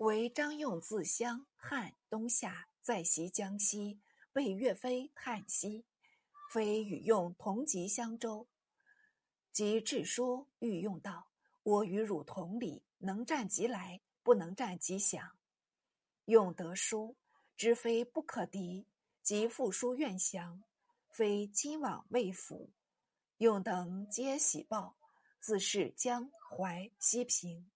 为张用自襄汉东夏，在袭江西，被岳飞叹息。飞与用同籍襄州，即致书欲用道：“我与汝同理，能战即来，不能战即降。”用得书，知非不可敌，即复书愿降。非今往未府，用等皆喜报，自是江淮西平。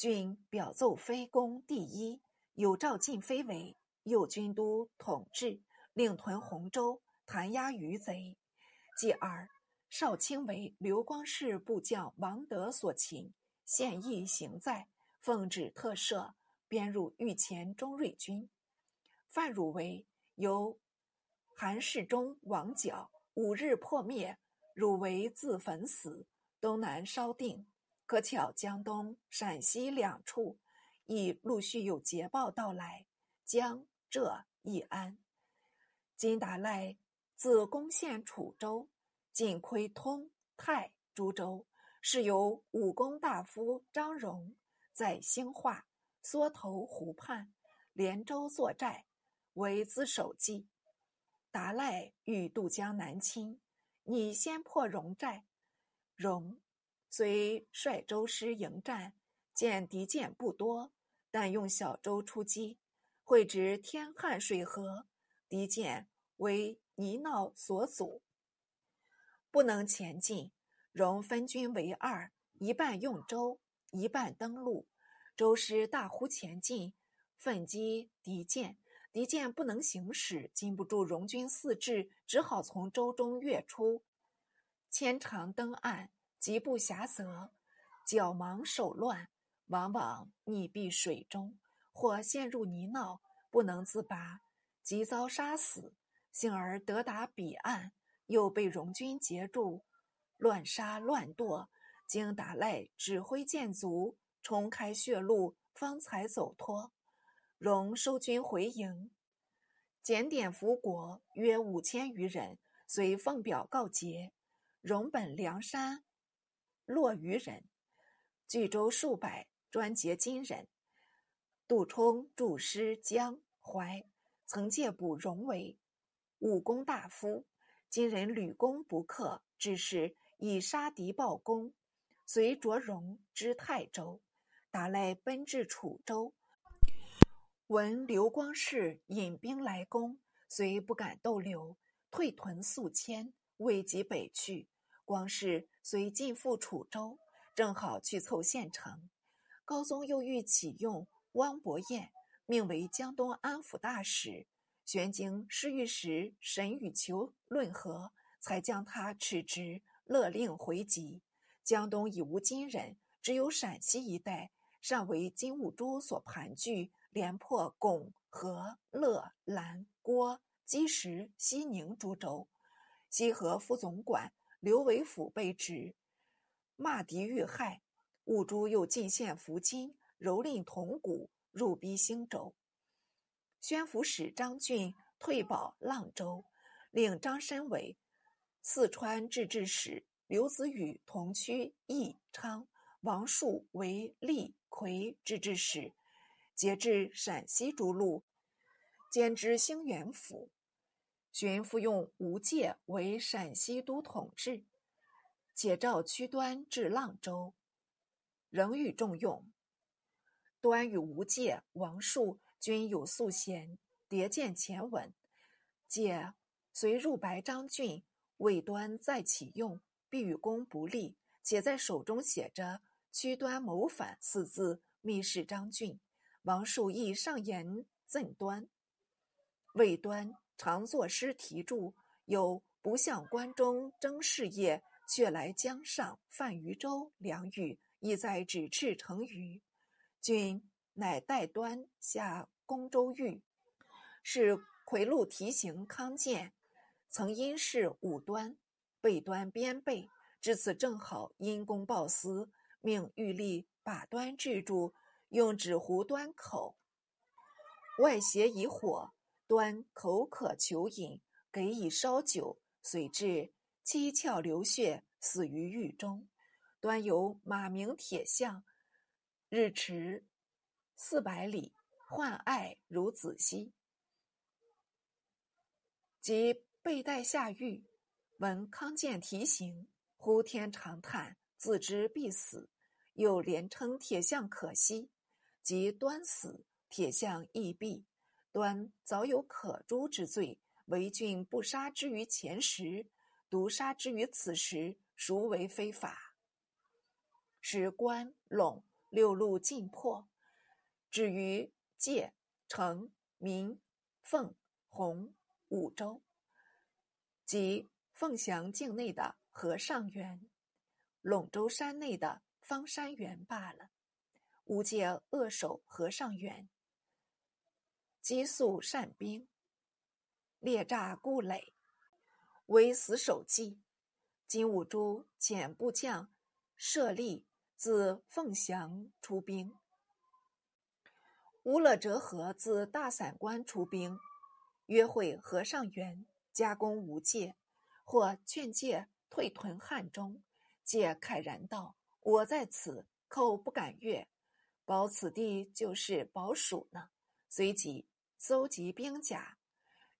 郡表奏非公第一，有诏进非为右军都统制，令屯洪州，弹压余贼。继而，少卿为刘光世部将王德所擒，现役行在，奉旨特赦，编入御前中锐军。范汝为由韩世忠、王角五日破灭，汝为自焚死，东南稍定。可巧江东、陕西两处已陆续有捷报到来，江浙易安。金达赖自攻陷楚州，尽窥通泰诸州，是由武功大夫张荣在兴化、缩头湖畔、连州作寨，为自守计。达赖欲渡江南侵，拟先破荣寨，荣。虽率舟师迎战，见敌舰不多，但用小舟出击，会直天旱水涸，敌舰为泥淖所阻，不能前进。容分军为二，一半用舟，一半登陆。舟师大呼前进，奋击敌舰，敌舰不能行驶，禁不住戎军四至，只好从舟中跃出，牵长登岸。极不暇则，脚忙手乱，往往溺毙水中，或陷入泥淖，不能自拔，即遭杀死。幸而得达彼岸，又被戎军截住，乱杀乱剁。经达赖指挥舰卒冲开血路，方才走脱。戎收军回营，检点俘国约五千余人，遂奉表告捷。戎本梁山。落余人，巨州数百，专结金人。杜充驻师江淮，曾借补荣为武功大夫。金人屡攻不克，致是以杀敌报功，遂着荣之泰州。达赖奔至楚州，闻刘光世引兵来攻，虽不敢逗留，退屯宿迁，未及北去。光世随进赴楚州，正好去凑县城。高宗又欲启用汪伯彦，命为江东安抚大使。玄经侍御史沈与求论和，才将他斥职，勒令回籍。江东已无金人，只有陕西一带尚为金兀术所盘踞，连破巩、和、乐、兰、郭、基石、西宁诸州。西河副总管。刘维甫被指骂敌遇害，兀珠又进献福金，蹂躏铜鼓，入逼兴州。宣抚使张俊退保阆州，令张申为四川制置使，刘子宇同区义昌，王树为利魁制置使，节制陕西诸路，兼知兴元府。荀复用吴介为陕西都统制，解召屈端至阆州，仍予重用。端与吴介、王树均有素贤，迭见前文。解随入白张俊，魏端再启用，必与公不利，且在手中写着“屈端谋反”四字，密示张俊。王树亦上言赠端，魏端。常作诗题注，有“不向关中争事业，却来江上泛渔舟”两语，意在指斥成虞。君乃代端下宫州狱，是魁禄提刑康健，曾因事武端，被端鞭背，至此正好因公报私，命御吏把端制住，用纸糊端口，外邪以火。端口渴求饮，给以烧酒，遂至七窍流血，死于狱中。端有马鸣铁像，日驰四百里，患爱如子兮。即背带下狱，闻康健提刑，呼天长叹，自知必死。又连称铁匠可惜，即端死，铁匠亦毙。端早有可诛之罪，为君不杀之于前时，独杀之于此时，孰为非法？使关陇六路尽破，至于界、城、民、凤、洪五州，即凤翔境内的和尚园，陇州山内的方山园罢了。吾借扼守和尚园，积粟善兵，列诈固垒，为死守计。今吾诸遣部将设立。自凤翔出兵，乌勒哲和自大散关出兵，约会和尚元，加攻吴界，或劝诫退屯汉中。介慨然道：“我在此，寇不敢越，保此地就是保蜀呢。”随即搜集兵甲，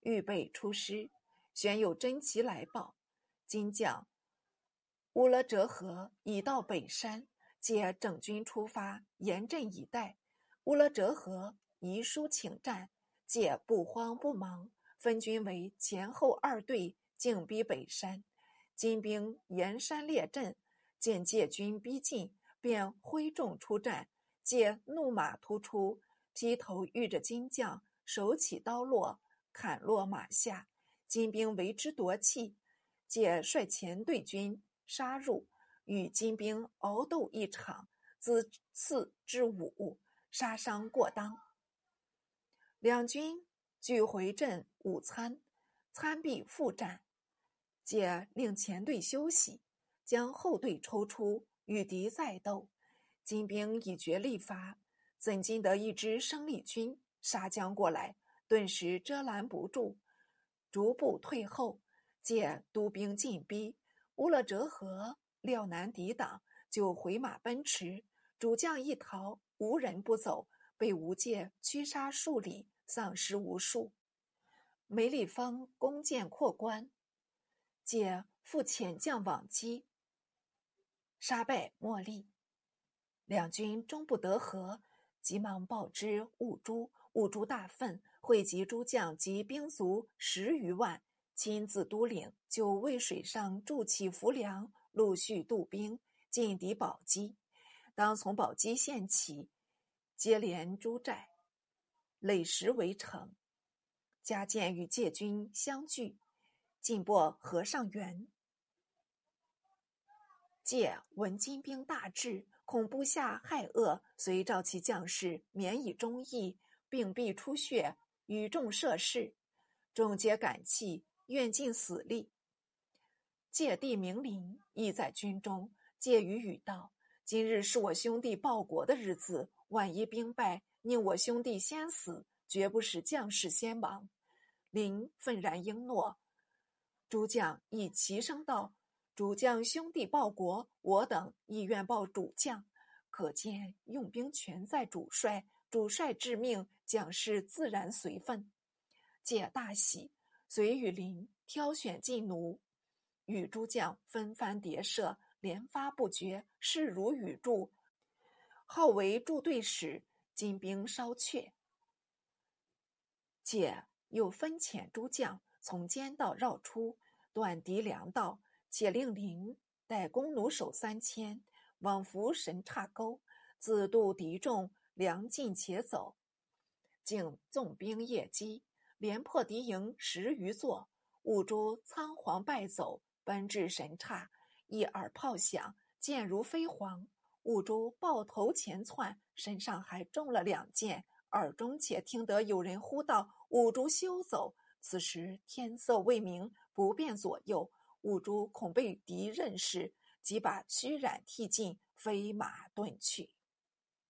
预备出师。选有真奇来报，今将乌勒哲河已到北山。借整军出发，严阵以待。乌勒哲河遗书请战，借不慌不忙，分军为前后二队，进逼北山。金兵沿山列阵，见借军逼近，便挥众出战。借怒马突出，劈头遇着金将，手起刀落，砍落马下。金兵为之夺气，借率前队军杀入。与金兵鏖斗一场，自四至五，杀伤过当。两军俱回阵午餐，餐毕复战。借令前队休息，将后队抽出，与敌再斗。金兵已决力乏，怎经得一支生力军杀将过来，顿时遮拦不住，逐步退后。见督兵进逼，乌勒哲和。料难抵挡，就回马奔驰。主将一逃，无人不走，被吴界驱杀数里，丧尸无数。梅立方弓箭扩关，借复遣将往击，杀败莫力。两军终不得和，急忙报之兀珠。兀珠大愤，汇集诸将及兵卒十余万，亲自督领，就渭水上筑起浮梁。陆续渡兵进抵宝鸡，当从宝鸡县起，接连诸寨，垒石围城。加建与界军相聚，进破和尚园。介闻金兵大至，恐部下害恶，遂召其将士免以忠义，并必出血，与众射誓。众皆感泣，愿尽死力。借弟明灵亦在军中，借于语道：“今日是我兄弟报国的日子，万一兵败，宁我兄弟先死，绝不使将士先亡。”林愤然应诺。诸将亦齐声道：“主将兄弟报国，我等亦愿报主将。可见用兵全在主帅，主帅致命，将士自然随分。”解大喜，遂与林挑选劲弩。与诸将纷番叠射，连发不绝，势如雨柱。号为驻队使。金兵稍却，解又分遣诸将从间道绕出，断敌粮道。且令林带弓弩手三千，往伏神岔沟，自渡敌众，粮尽且走。竟纵兵夜击，连破敌营十余座，五珠仓皇败走。奔至神刹，一耳炮响，箭如飞蝗。五珠抱头前窜，身上还中了两箭。耳中且听得有人呼道：“五珠休走！”此时天色未明，不便左右。五珠恐被敌认识，即把虚髯剃尽，飞马遁去。